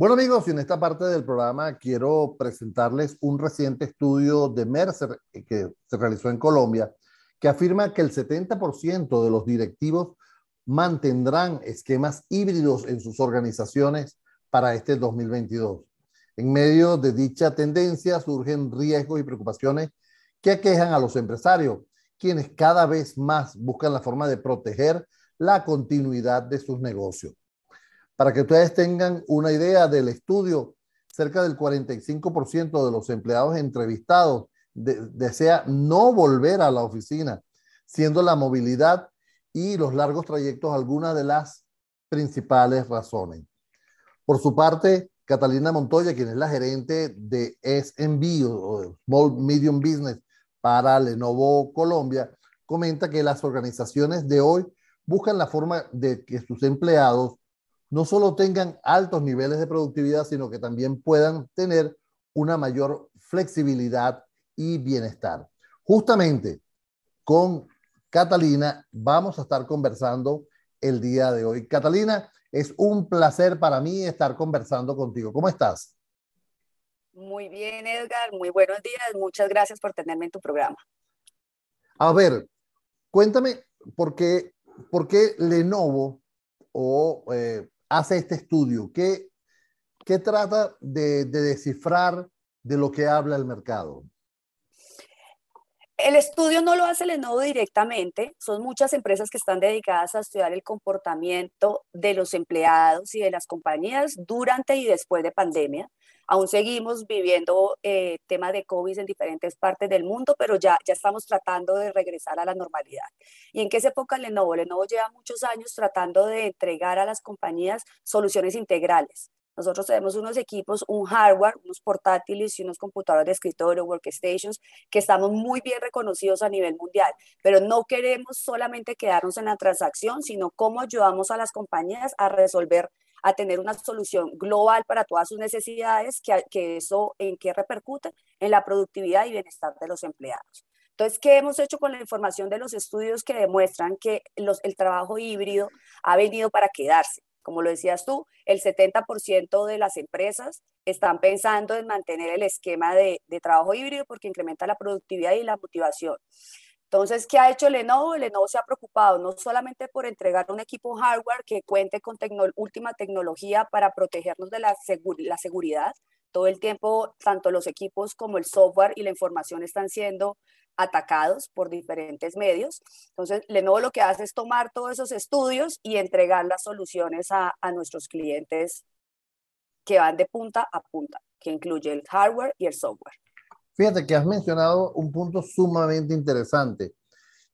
Bueno amigos, en esta parte del programa quiero presentarles un reciente estudio de Mercer eh, que se realizó en Colombia, que afirma que el 70% de los directivos mantendrán esquemas híbridos en sus organizaciones para este 2022. En medio de dicha tendencia surgen riesgos y preocupaciones que aquejan a los empresarios, quienes cada vez más buscan la forma de proteger la continuidad de sus negocios. Para que ustedes tengan una idea del estudio, cerca del 45% de los empleados entrevistados desea no volver a la oficina, siendo la movilidad y los largos trayectos algunas de las principales razones. Por su parte, Catalina Montoya, quien es la gerente de SMB o Small Medium Business para Lenovo Colombia, comenta que las organizaciones de hoy buscan la forma de que sus empleados no solo tengan altos niveles de productividad, sino que también puedan tener una mayor flexibilidad y bienestar. Justamente con Catalina vamos a estar conversando el día de hoy. Catalina, es un placer para mí estar conversando contigo. ¿Cómo estás? Muy bien, Edgar. Muy buenos días. Muchas gracias por tenerme en tu programa. A ver, cuéntame por qué, por qué Lenovo o eh, hace este estudio? ¿Qué, qué trata de, de descifrar de lo que habla el mercado? El estudio no lo hace Lenovo directamente, son muchas empresas que están dedicadas a estudiar el comportamiento de los empleados y de las compañías durante y después de pandemia. Aún seguimos viviendo eh, tema de COVID en diferentes partes del mundo, pero ya, ya estamos tratando de regresar a la normalidad. ¿Y en qué se enfoca Lenovo? Lenovo lleva muchos años tratando de entregar a las compañías soluciones integrales nosotros tenemos unos equipos, un hardware, unos portátiles y unos computadores de escritorio, workstations, que estamos muy bien reconocidos a nivel mundial, pero no queremos solamente quedarnos en la transacción, sino cómo ayudamos a las compañías a resolver a tener una solución global para todas sus necesidades, que, que eso en qué repercute en la productividad y bienestar de los empleados. Entonces, ¿qué hemos hecho con la información de los estudios que demuestran que los, el trabajo híbrido ha venido para quedarse? Como lo decías tú, el 70% de las empresas están pensando en mantener el esquema de, trabajo híbrido porque incrementa la productividad y la motivación. Entonces, ¿qué ha hecho Lenovo? Lenovo se ha preocupado no solamente por entregar un equipo hardware que cuente con última tecnología para protegernos de la, seguridad. Todo el tiempo, tanto los equipos como el software y la información están siendo atacados por diferentes medios. Entonces, Lenovo lo que hace es tomar todos esos estudios y entregar las soluciones a, nuestros clientes que van de punta a punta, que incluye el hardware y el software. Fíjate que has mencionado un punto sumamente interesante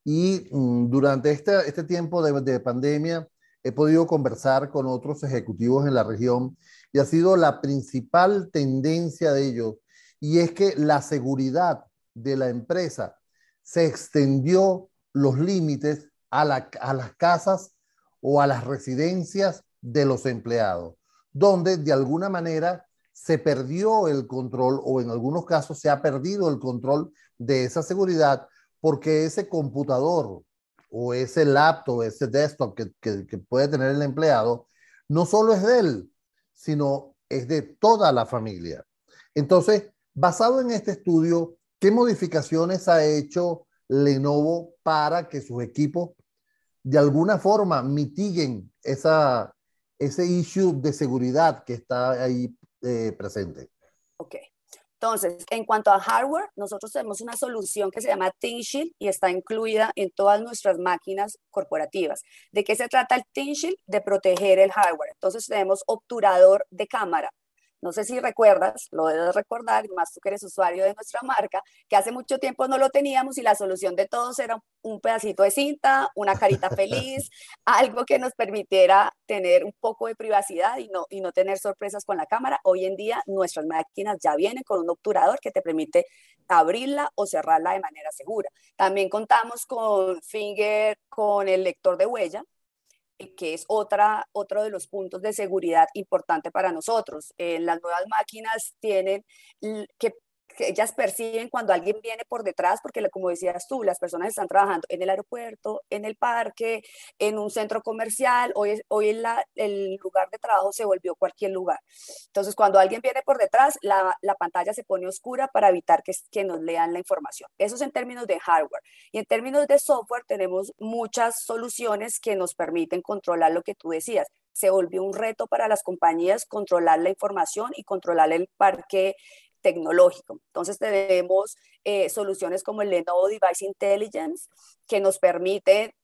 y mm, durante este, este tiempo de, de pandemia he podido conversar con otros ejecutivos en la región y ha sido la principal tendencia de ellos y es que la seguridad de la empresa se extendió los límites a, las casas o a las residencias de los empleados, donde de alguna manera se perdió el control o en algunos casos se ha perdido el control de esa seguridad porque ese computador o ese laptop, ese desktop que, que, puede tener el empleado, no solo es de él, sino es de toda la familia. Entonces, basado en este estudio, ¿Qué modificaciones ha hecho Lenovo para que sus equipos de alguna forma mitiguen esa, ese issue de seguridad que está ahí eh, presente? Ok. Entonces, en cuanto a hardware, nosotros tenemos una solución que se llama ThinkShield y está incluida en todas nuestras máquinas corporativas. ¿De qué se trata el ThinkShield? De proteger el hardware. Entonces, tenemos obturador de cámara, no sé si recuerdas, lo debes recordar, más tú que eres usuario de nuestra marca, que hace mucho tiempo no lo teníamos y la solución de todos era un pedacito de cinta, una carita feliz, algo que nos permitiera tener un poco de privacidad y no, y no tener sorpresas con la cámara. Hoy en día nuestras máquinas ya vienen con un obturador que te permite abrirla o cerrarla de manera segura. También contamos con Finger, con el lector de huella, que es otra, otro de los puntos de seguridad importante para nosotros. Eh, las nuevas máquinas tienen que ellas perciben cuando alguien viene por detrás, porque como decías tú, las personas están trabajando en el aeropuerto, en el parque, en un centro comercial, hoy, hoy el lugar de trabajo se volvió cualquier lugar. Entonces, cuando alguien viene por detrás, la, la pantalla se pone oscura para evitar que, que nos lean la información. Eso es en términos de hardware. Y en términos de software, tenemos muchas soluciones que nos permiten controlar lo que tú decías se volvió un reto para las compañías controlar la información y controlar el parque tecnológico. Entonces tenemos eh, soluciones como el Lenovo Device Intelligence que nos permite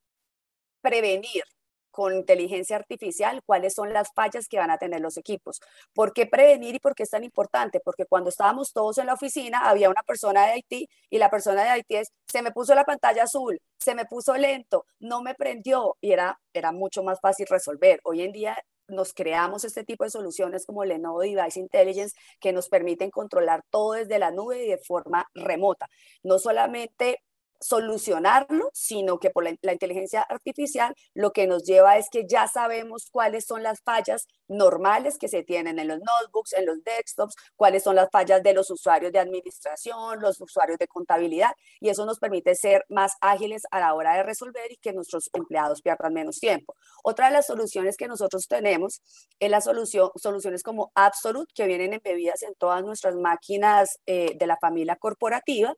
prevenir con inteligencia artificial cuáles son las fallas que van a tener los equipos. ¿Por qué prevenir y por qué es tan importante? Porque cuando estábamos todos en la oficina había una persona de Haití y la persona de Haití es, se me puso la pantalla azul, se me puso lento, no me prendió y era, era mucho más fácil resolver. Hoy en día nos creamos este tipo de soluciones como Lenovo Device Intelligence que nos permiten controlar todo desde la nube y de forma remota. No solamente solucionarlo, sino que por la, inteligencia artificial lo que nos lleva es que ya sabemos cuáles son las fallas normales que se tienen en los notebooks, en los desktops, cuáles son las fallas de los usuarios de administración, los usuarios de contabilidad, y eso nos permite ser más ágiles a la hora de resolver y que nuestros empleados pierdan menos tiempo. Otra de las soluciones que nosotros tenemos es la solución, soluciones como Absolute, que vienen embebidas en todas nuestras máquinas eh, de la familia corporativa,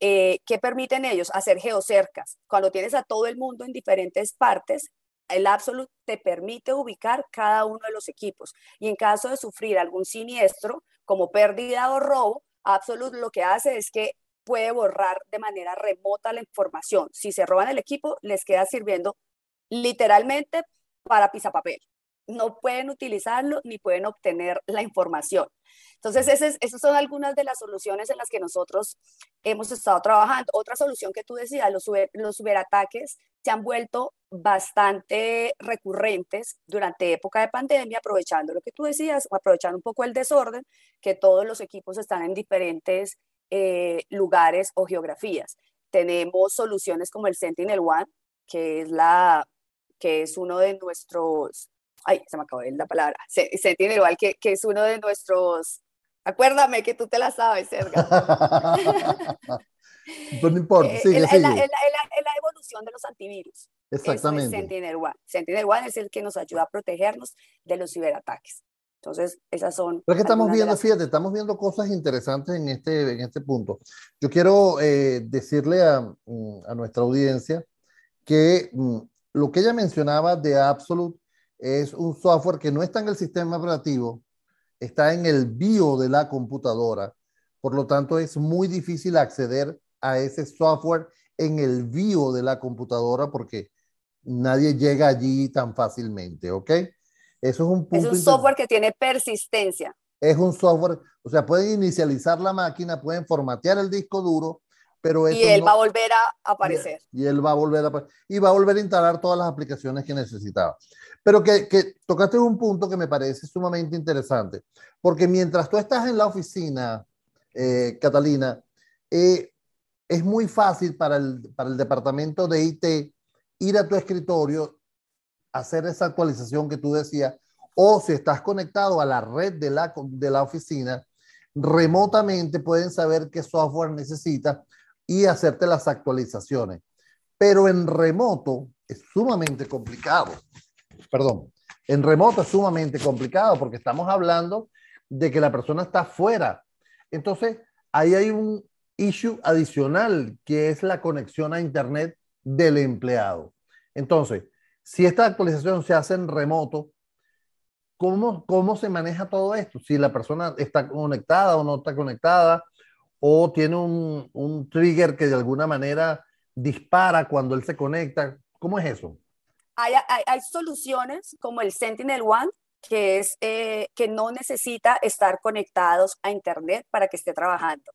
eh, que permiten ellos hacer geocercas. Cuando tienes a todo el mundo en diferentes partes, el Absolute te permite ubicar cada uno de los equipos. Y en caso de sufrir algún siniestro, como pérdida o robo, Absolute lo que hace es que puede borrar de manera remota la información. Si se roban el equipo, les queda sirviendo literalmente para papel. No pueden utilizarlo ni pueden obtener la información. Entonces, esas, son algunas de las soluciones en las que nosotros hemos estado trabajando. Otra solución que tú decías, los, los ciberataques se han vuelto bastante recurrentes durante época de pandemia, aprovechando lo que tú decías, aprovechando un poco el desorden, que todos los equipos están en diferentes eh, lugares o geografías. Tenemos soluciones como el Sentinel One, que es, la, que es uno de nuestros ay, se me acabó la palabra, Sentinel One, que, que es uno de nuestros Acuérdame que tú te la sabes, Edgar. no importa, eh, sigue, la, sigue. la, evolución de los antivirus. Exactamente. Sentinel One. Sentinel One es el que nos ayuda a protegernos de los ciberataques. Entonces, esas son... Pero es que estamos viendo, fíjate, estamos viendo cosas interesantes en este, en este punto. Yo quiero eh, decirle a, mm, a, nuestra audiencia que mm, lo que ella mencionaba de Absolute es un software que no está en el sistema operativo, está en el bio de la computadora. Por lo tanto, es muy difícil acceder a ese software en el bio de la computadora porque nadie llega allí tan fácilmente, ¿ok? Eso es un punto. Es un software que tiene persistencia. Es un software, o sea, pueden inicializar la máquina, pueden formatear el disco duro, pero y él va a volver a aparecer. Y, él va a volver a y va a volver a instalar todas las aplicaciones que necesitaba. Pero que, que, tocaste un punto que me parece sumamente interesante, porque mientras tú estás en la oficina, eh, Catalina, eh, es muy fácil para el, para el departamento de IT ir a tu escritorio, hacer esa actualización que tú decías, o si estás conectado a la red de la, de la oficina, remotamente pueden saber qué software necesitas y hacerte las actualizaciones. Pero en remoto es sumamente complicado perdón, en remoto es sumamente complicado porque estamos hablando de que la persona está fuera. Entonces, ahí hay un issue adicional que es la conexión a Internet del empleado. Entonces, si esta actualización se hace en remoto, ¿cómo, cómo se maneja todo esto? Si la persona está conectada o no está conectada, o tiene un, un trigger que de alguna manera dispara cuando él se conecta. ¿Cómo es eso? hay, soluciones como el Sentinel One, que, es, eh, que no necesita estar conectados a Internet para que esté trabajando.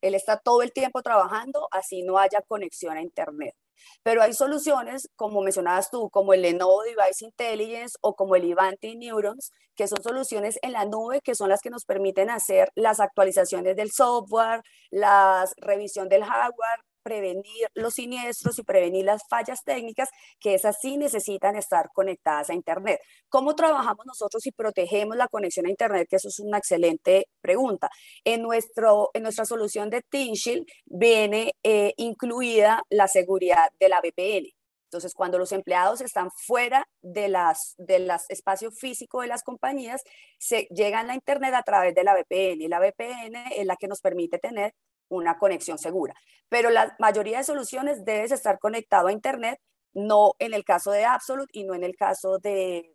Él está todo el tiempo trabajando, así no haya conexión a Internet. Pero hay soluciones, como mencionabas tú, como el Lenovo Device Intelligence o como el Ivanti Neurons, que son soluciones en la nube que son las que nos permiten hacer las actualizaciones del software, la revisión del hardware, prevenir los siniestros y prevenir las fallas técnicas, que esas sí necesitan estar conectadas a Internet. ¿Cómo trabajamos nosotros y protegemos la conexión a Internet? Que eso es una excelente pregunta. En, nuestro, en nuestra solución de TeamShield viene eh, incluida la seguridad de la VPN. Entonces, cuando los empleados están fuera de las de espacio físico de las compañías, se llegan a internet a través de la VPN y la VPN es la que nos permite tener una conexión segura. Pero la mayoría de soluciones debes estar conectado a internet, no en el caso de Absolute y no en el caso de,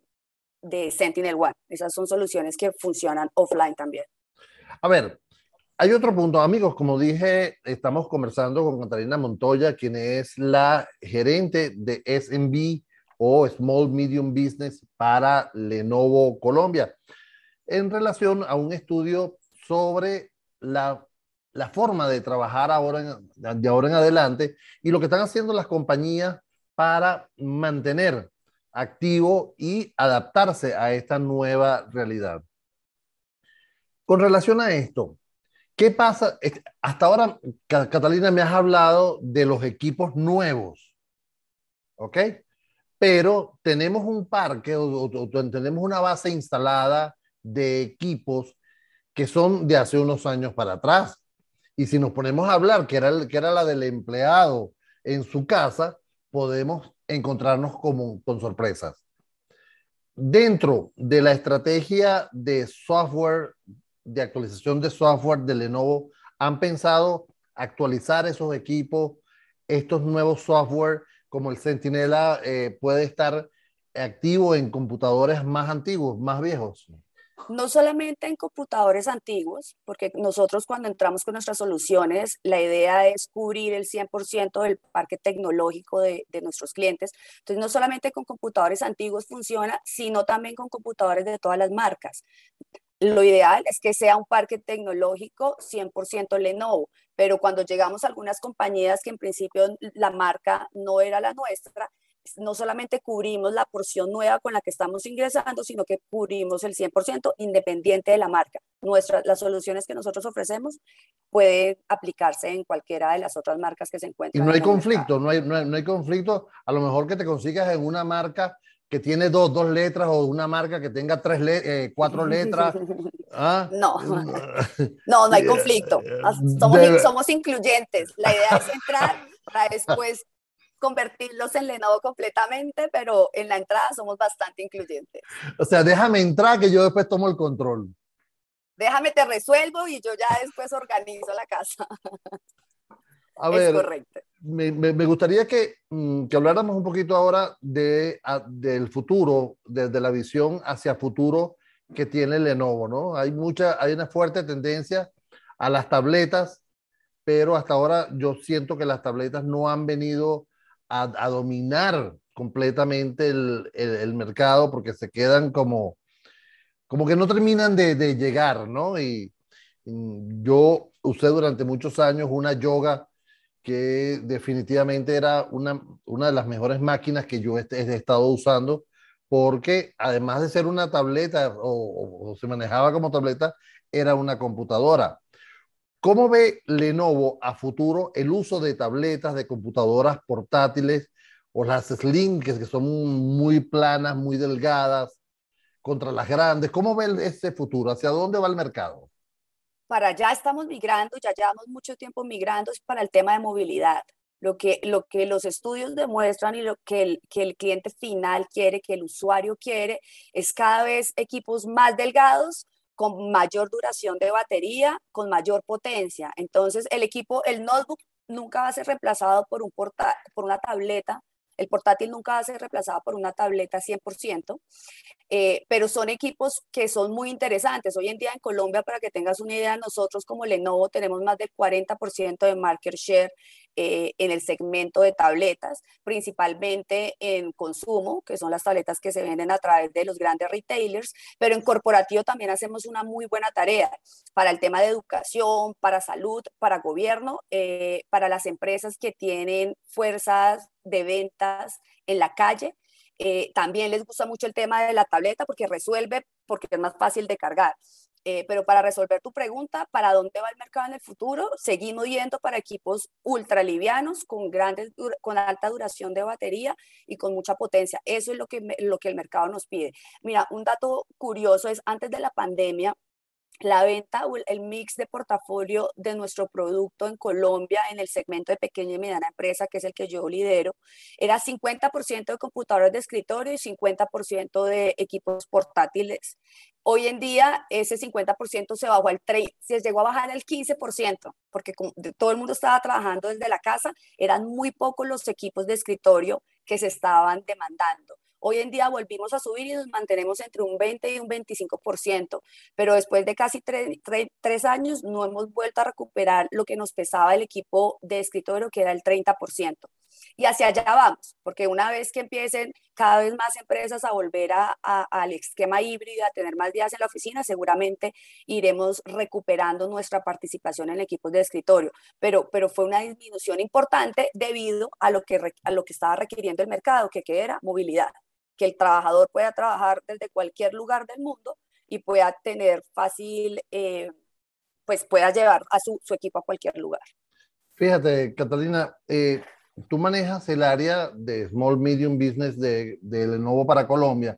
de Sentinel One. Esas son soluciones que funcionan offline también. A ver, hay otro punto, amigos, como dije, estamos conversando con Catalina Montoya, quien es la gerente de SMB o Small Medium Business para Lenovo Colombia, en relación a un estudio sobre la, la forma de trabajar ahora de ahora en adelante y lo que están haciendo las compañías para mantener activo y adaptarse a esta nueva realidad. Con relación a esto, ¿Qué pasa? Hasta ahora, Catalina, me has hablado de los equipos nuevos, ¿ok? Pero tenemos un parque o, tenemos una base instalada de equipos que son de hace unos años para atrás. Y si nos ponemos a hablar, que era, que era la del empleado en su casa, podemos encontrarnos como, con sorpresas. Dentro de la estrategia de software de actualización de software de Lenovo han pensado actualizar esos equipos, estos nuevos software como el Sentinela eh, puede estar activo en computadores más antiguos, más viejos? No solamente en computadores antiguos, porque nosotros cuando entramos con nuestras soluciones, la idea es cubrir el 100% del parque tecnológico de, nuestros clientes. Entonces, no solamente con computadores antiguos funciona, sino también con computadores de todas las marcas. Lo ideal es que sea un parque tecnológico 100% Lenovo, pero cuando llegamos a algunas compañías que en principio la marca no era la nuestra, no solamente cubrimos la porción nueva con la que estamos ingresando, sino que cubrimos el 100% independiente de la marca. Nuestras, las soluciones que nosotros ofrecemos pueden aplicarse en cualquiera de las otras marcas que se encuentran. Y no hay conflicto, no hay, no hay, no hay conflicto. A lo mejor que te consigas en una marca que tiene dos, dos letras o una marca que tenga tres eh, cuatro letras. ¿Ah? No, no, no hay conflicto. Somos, somos incluyentes. La idea es entrar para después convertirlos en Lenovo completamente, pero en la entrada somos bastante incluyentes. O sea, déjame entrar que yo después tomo el control. Déjame te resuelvo y yo ya después organizo la casa. A ver, es correcto me, me, gustaría que, mm, que, habláramos un poquito ahora de, del futuro, desde la visión hacia futuro que tiene Lenovo, ¿no? Hay, mucha, hay una fuerte tendencia a las tabletas, pero hasta ahora yo siento que las tabletas no han venido a, dominar completamente el, el, mercado porque se quedan como, como que no terminan de, de llegar, ¿no? Y, yo usé durante muchos años una yoga que definitivamente era una, una de las mejores máquinas que yo he, estado usando, porque además de ser una tableta o, se manejaba como tableta, era una computadora. ¿Cómo ve Lenovo a futuro el uso de tabletas, de computadoras portátiles o las Slim, que son muy planas, muy delgadas, contra las grandes? ¿Cómo ve ese futuro? ¿Hacia dónde va el mercado? para allá estamos migrando, ya llevamos mucho tiempo migrando es para el tema de movilidad. Lo que, lo que los estudios demuestran y lo que el, que el cliente final quiere, que el usuario quiere, es cada vez equipos más delgados, con mayor duración de batería, con mayor potencia. Entonces, el equipo, el notebook nunca va a ser reemplazado por, un por una tableta el portátil nunca va a ser reemplazado por una tableta 100%, eh, pero son equipos que son muy interesantes. Hoy en día en Colombia, para que tengas una idea, nosotros como Lenovo tenemos más del 40% de market share eh, en el segmento de tabletas, principalmente en consumo, que son las tabletas que se venden a través de los grandes retailers, pero en corporativo también hacemos una muy buena tarea para el tema de educación, para salud, para gobierno, eh, para las empresas que tienen fuerzas de ventas en la calle. Eh, también les gusta mucho el tema de la tableta porque resuelve, porque es más fácil de cargar. Eh, pero para resolver tu pregunta, ¿para dónde va el mercado en el futuro? Seguimos yendo para equipos ultra livianos, con, grandes, con alta duración de batería y con mucha potencia. Eso es lo que, lo que el mercado nos pide. Mira, un dato curioso es, antes de la pandemia, la venta o el mix de portafolio de nuestro producto en Colombia en el segmento de pequeña y mediana empresa, que es el que yo lidero, era 50% de computadores de escritorio y 50% de equipos portátiles. Hoy en día ese 50% se bajó al 3, se llegó a bajar al 15%, porque todo el mundo estaba trabajando desde la casa, eran muy pocos los equipos de escritorio que se estaban demandando. Hoy en día volvimos a subir y nos mantenemos entre un 20 y un 25%, pero después de casi tres, años no hemos vuelto a recuperar lo que nos pesaba el equipo de escritorio, que era el 30%. Y hacia allá vamos, porque una vez que empiecen cada vez más empresas a volver al esquema híbrido, a tener más días en la oficina, seguramente iremos recuperando nuestra participación en equipos de escritorio. Pero, pero fue una disminución importante debido a lo, que, a lo que estaba requiriendo el mercado, que era movilidad que el trabajador pueda trabajar desde cualquier lugar del mundo y pueda tener fácil, eh, pues pueda llevar a su, equipo a cualquier lugar. Fíjate, Catalina, eh, tú manejas el área de Small Medium Business de, de para Colombia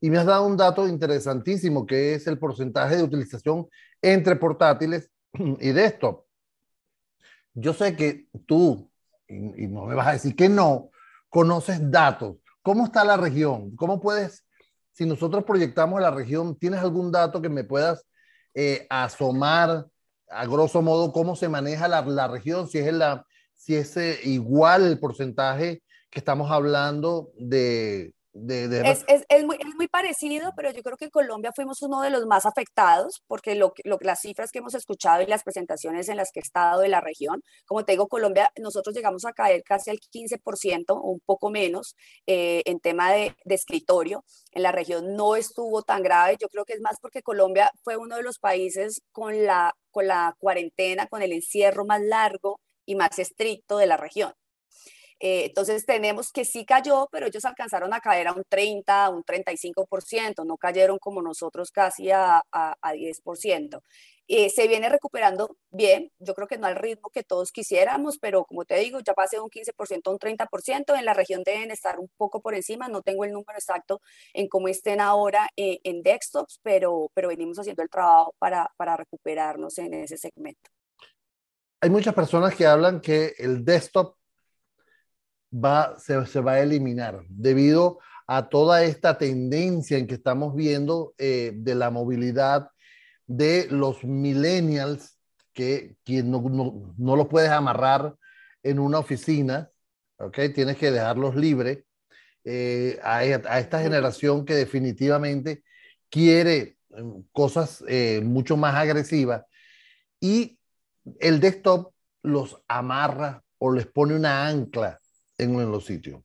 y me has dado un dato interesantísimo que es el porcentaje de utilización entre portátiles y desktop. Yo sé que tú, y no me vas a decir que no, conoces datos ¿Cómo está la región? ¿Cómo puedes, si nosotros proyectamos la región, ¿tienes algún dato que me puedas eh, asomar a grosso modo cómo se maneja la, la región? Si es, la, si es eh, igual el porcentaje que estamos hablando de, es, es, es, muy, es, muy, parecido, pero yo creo que en Colombia fuimos uno de los más afectados, porque lo, lo, las cifras que hemos escuchado y las presentaciones en las que he estado de la región, como te digo, Colombia, nosotros llegamos a caer casi al 15% o un poco menos eh, en tema de, de, escritorio. En la región no estuvo tan grave, yo creo que es más porque Colombia fue uno de los países con la, con la cuarentena, con el encierro más largo y más estricto de la región. Eh, entonces tenemos que sí cayó, pero ellos alcanzaron a caer a un 30, un 35%, no cayeron como nosotros casi a, a, 10%. Eh, se viene recuperando bien, yo creo que no al ritmo que todos quisiéramos, pero como te digo, ya pasé de un 15% a un 30%, en la región deben estar un poco por encima, no tengo el número exacto en cómo estén ahora eh, en desktops, pero, pero venimos haciendo el trabajo para, para recuperarnos en ese segmento. Hay muchas personas que hablan que el desktop va, se, va a eliminar debido a toda esta tendencia en que estamos viendo eh, de la movilidad de los millennials, que, no, no, no, los puedes amarrar en una oficina, ¿ok? Tienes que dejarlos libres. Eh, a, esta generación que definitivamente quiere em, cosas eh, mucho más agresivas y el desktop los amarra o les pone una ancla en, los sitios.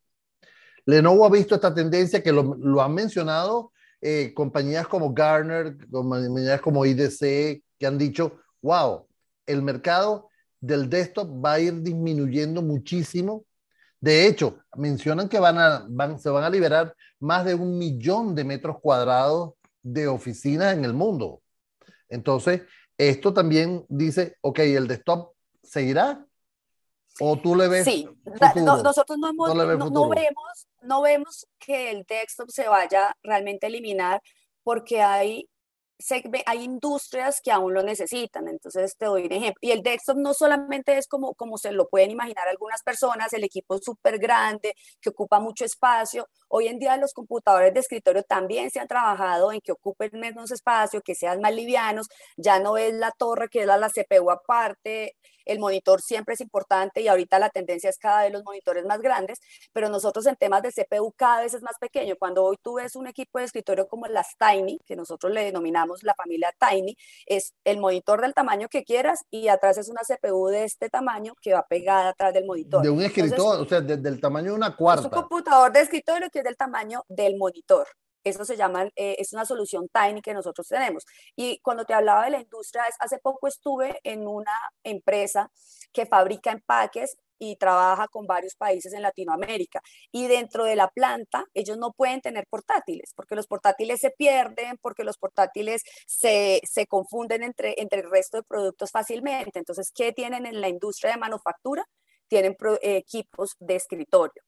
Lenovo ha visto esta tendencia que lo, lo han mencionado eh, compañías como Garner, compañías como IDC, que han dicho, wow, el mercado del desktop va a ir disminuyendo muchísimo. De hecho, mencionan que van a, van, se van a liberar más de un millón de metros cuadrados de oficinas en el mundo. Entonces, esto también dice, ok, el desktop seguirá, ¿O tú le ves? Sí, nosotros no, no, vemos, no vemos que el desktop se vaya realmente a eliminar porque hay hay industrias que aún lo necesitan, entonces te doy un ejemplo. Y el desktop no solamente es como, como se lo pueden imaginar algunas personas, el equipo es súper grande, que ocupa mucho espacio. Hoy en día los computadores de escritorio también se han trabajado en que ocupen menos espacio, que sean más livianos, ya no es la torre que es la, la CPU aparte, el monitor siempre es importante y ahorita la tendencia es cada vez los monitores más grandes, pero nosotros en temas de CPU cada vez es más pequeño. Cuando hoy tú ves un equipo de escritorio como las Tiny, que nosotros le denominamos la familia Tiny, es el monitor del tamaño que quieras y atrás es una CPU de este tamaño que va pegada atrás del monitor. De un escritorio, o sea, del tamaño de una cuarta. Es un computador de escritorio que es del tamaño del monitor. Eso se llama, eh, es una solución tiny que nosotros tenemos. Y cuando te hablaba de la industria, hace poco estuve en una empresa que fabrica empaques y trabaja con varios países en Latinoamérica. Y dentro de la planta, ellos no pueden tener portátiles, porque los portátiles se pierden, porque los portátiles se, confunden entre, entre el resto de productos fácilmente. Entonces, ¿qué tienen en la industria de manufactura? Tienen equipos de escritorio.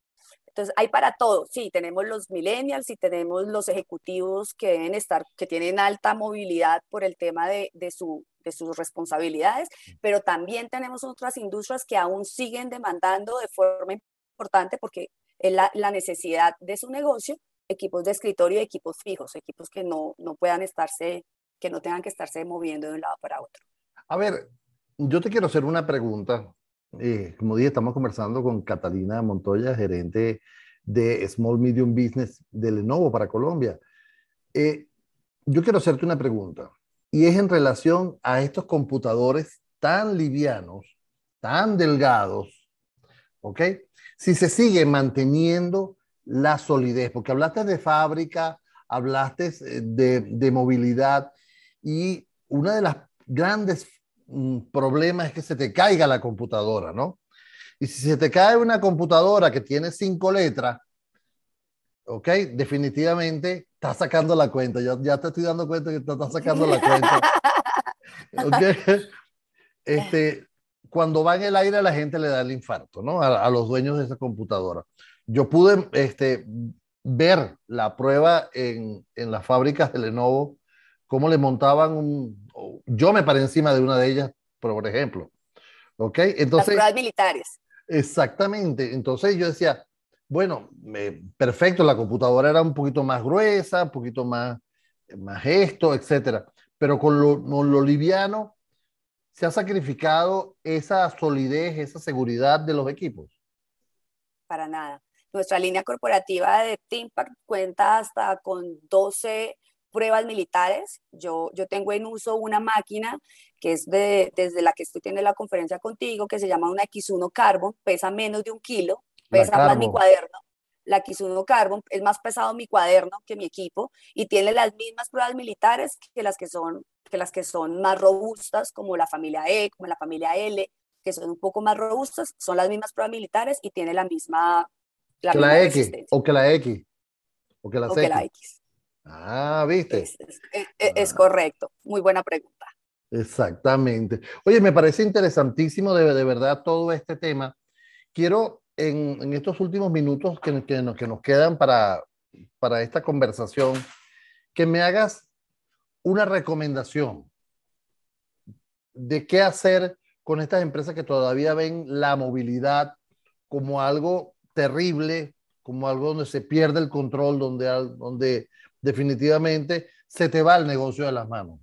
Entonces, hay para todo. Sí, tenemos los millennials y tenemos los ejecutivos que deben estar, que tienen alta movilidad por el tema de, de, su, de sus responsabilidades, pero también tenemos otras industrias que aún siguen demandando de forma importante porque es la, la necesidad de su negocio, equipos de escritorio y equipos fijos, equipos que no, no puedan estarse, que no tengan que estarse moviendo de un lado para otro. A ver, yo te quiero hacer una pregunta eh, como dije, estamos conversando con Catalina Montoya, gerente de Small Medium Business de Lenovo para Colombia. Eh, yo quiero hacerte una pregunta y es en relación a estos computadores tan livianos, tan delgados, ¿ok? Si se sigue manteniendo la solidez, porque hablaste de fábrica, hablaste eh, de, de movilidad y una de las grandes problema es que se te caiga la computadora, ¿no? Y si se te cae una computadora que tiene cinco letras, ¿ok? Definitivamente estás sacando la cuenta. Ya, ya te estoy dando cuenta que te estás sacando la cuenta. ¿Ok? Este, cuando va en el aire, la gente le da el infarto, ¿no? A, a los dueños de esa computadora. Yo pude este, ver la prueba en, en las fábricas de Lenovo cómo le montaban un... Yo me paré encima de una de ellas, por ejemplo. ¿Ok? Entonces... Las militares. Exactamente. Entonces yo decía, bueno, perfecto, la computadora era un poquito más gruesa, un poquito más, más esto, etcétera. Pero con lo, con lo liviano se ha sacrificado esa solidez, esa seguridad de los equipos. Para nada. Nuestra línea corporativa de Teampact cuenta hasta con 12 pruebas militares. Yo, yo tengo en uso una máquina que es de, desde la que estoy teniendo la conferencia contigo, que se llama una X1 Carbon, pesa menos de un kilo, pesa más mi cuaderno. La X1 Carbon es más pesado mi cuaderno que mi equipo y tiene las mismas pruebas militares que las que son, que las que son más robustas, como la familia E, como la familia L, que son un poco más robustas, son las mismas pruebas militares y tiene la misma... La que la X, o que la X, o que la, o que la X. Ah, viste. Es, ah. correcto. Muy buena pregunta. Exactamente. Oye, me parece interesantísimo de, de verdad todo este tema. Quiero en, en estos últimos minutos que, que, nos, que nos quedan para, para esta conversación, que me hagas una recomendación de qué hacer con estas empresas que todavía ven la movilidad como algo terrible, como algo donde se pierde el control, donde, donde definitivamente se te va el negocio de las manos.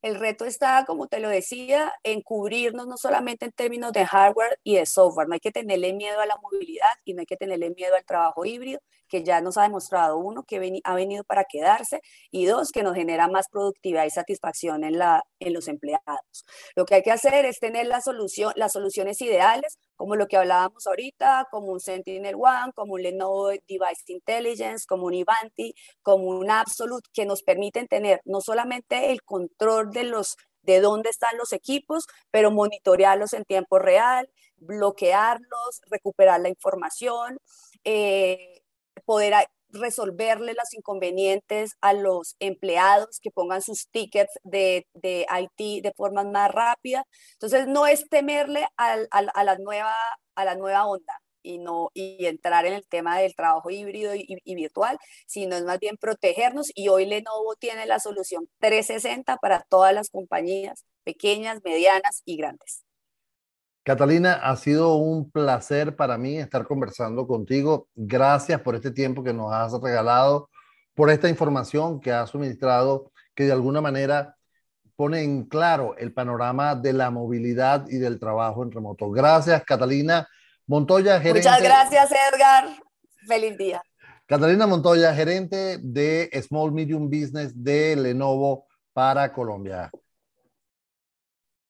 El reto está, como te lo decía, en cubrirnos no solamente en términos de hardware y de software. No hay que tenerle miedo a la movilidad y no hay que tenerle miedo al trabajo híbrido, que ya nos ha demostrado, uno, que ha venido para quedarse y dos, que nos genera más productividad y satisfacción en, la, en los empleados. Lo que hay que hacer es tener la solución, las soluciones ideales, como lo que hablábamos ahorita, como un Sentinel One, como un Lenovo Device Intelligence, como un Ivanti, como un Absolute, que nos permiten tener no solamente el control de los de dónde están los equipos, pero monitorearlos en tiempo real, bloquearlos, recuperar la información, eh, poder resolverle los inconvenientes a los empleados que pongan sus tickets de, de IT de forma más rápida. Entonces, no es temerle a, la, nueva, a la nueva onda y, no, y entrar en el tema del trabajo híbrido y, y, virtual, sino es más bien protegernos y hoy Lenovo tiene la solución 360 para todas las compañías pequeñas, medianas y grandes. Catalina, ha sido un placer para mí estar conversando contigo. Gracias por este tiempo que nos has regalado, por esta información que has suministrado, que de alguna manera pone en claro el panorama de la movilidad y del trabajo en remoto. Gracias, Catalina Montoya, gerente. Muchas gracias, Edgar. Feliz día. Catalina Montoya, gerente de Small Medium Business de Lenovo para Colombia.